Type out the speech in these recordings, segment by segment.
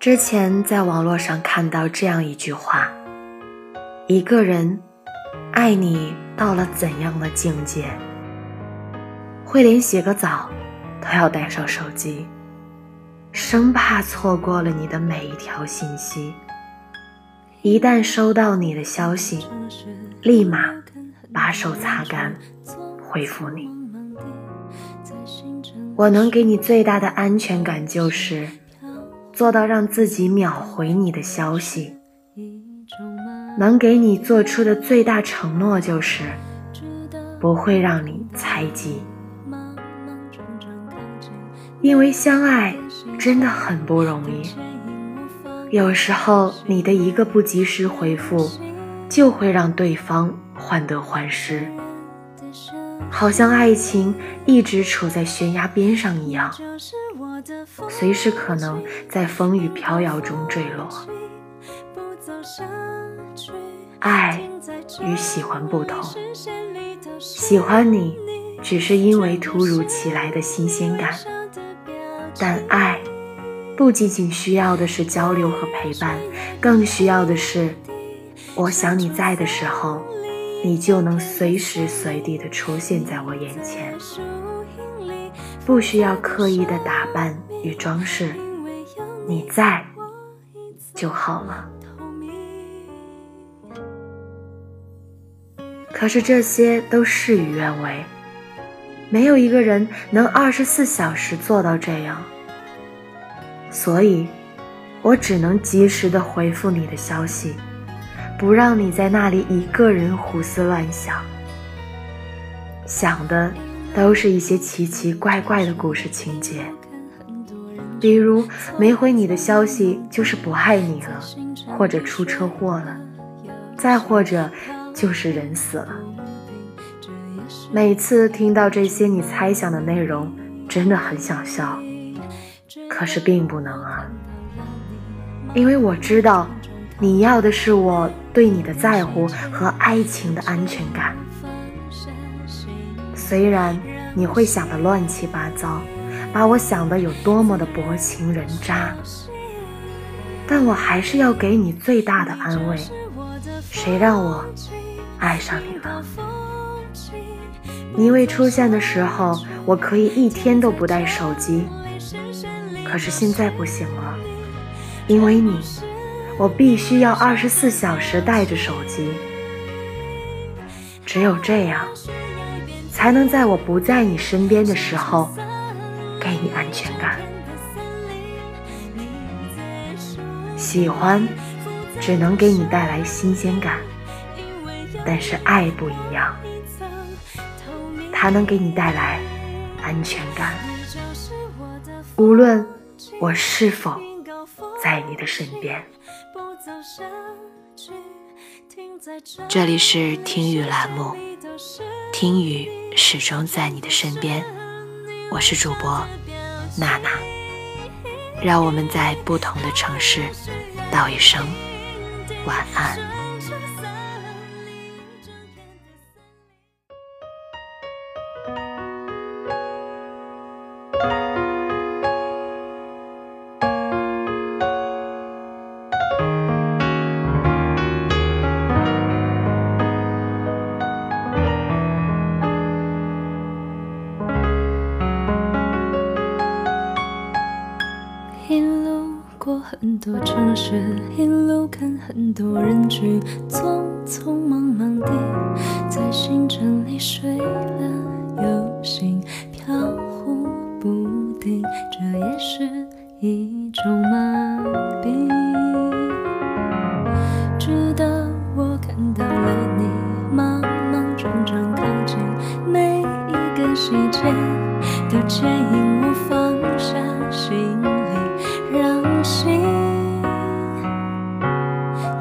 之前在网络上看到这样一句话：一个人爱你到了怎样的境界，会连洗个澡都要带上手机，生怕错过了你的每一条信息。一旦收到你的消息，立马把手擦干，回复你。我能给你最大的安全感就是。做到让自己秒回你的消息，能给你做出的最大承诺就是不会让你猜忌，因为相爱真的很不容易。有时候你的一个不及时回复，就会让对方患得患失，好像爱情一直处在悬崖边上一样。随时可能在风雨飘摇中坠落。爱与喜欢不同，喜欢你只是因为突如其来的新鲜感，但爱不仅仅需要的是交流和陪伴，更需要的是我想你在的时候，你就能随时随地的出现在我眼前。不需要刻意的打扮与装饰，你在就好了。可是这些都事与愿违，没有一个人能二十四小时做到这样，所以，我只能及时的回复你的消息，不让你在那里一个人胡思乱想，想的。都是一些奇奇怪怪的故事情节，比如没回你的消息就是不爱你了，或者出车祸了，再或者就是人死了。每次听到这些你猜想的内容，真的很想笑，可是并不能啊，因为我知道你要的是我对你的在乎和爱情的安全感。虽然你会想的乱七八糟，把我想的有多么的薄情人渣，但我还是要给你最大的安慰。谁让我爱上你了？你未出现的时候，我可以一天都不带手机，可是现在不行了，因为你，我必须要二十四小时带着手机。只有这样。才能在我不在你身边的时候给你安全感。喜欢只能给你带来新鲜感，但是爱不一样，它能给你带来安全感。无论我是否在你的身边。这里是听雨栏目，听雨。始终在你的身边，我是主播娜娜，让我们在不同的城市道一声晚安。座城市，一路看很多人群，匆匆忙忙地在行程里睡了又醒，飘忽不定，这也是一种麻痹。直到我看到了你，莽莽撞撞靠近，每一个细节都牵引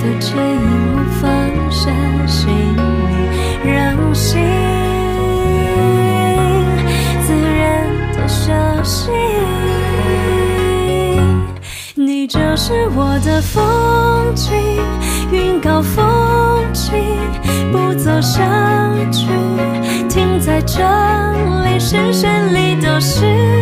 都牵引我放下行李让心自然的休息你就是我的风景云高风清不走下去停在这里视线里都是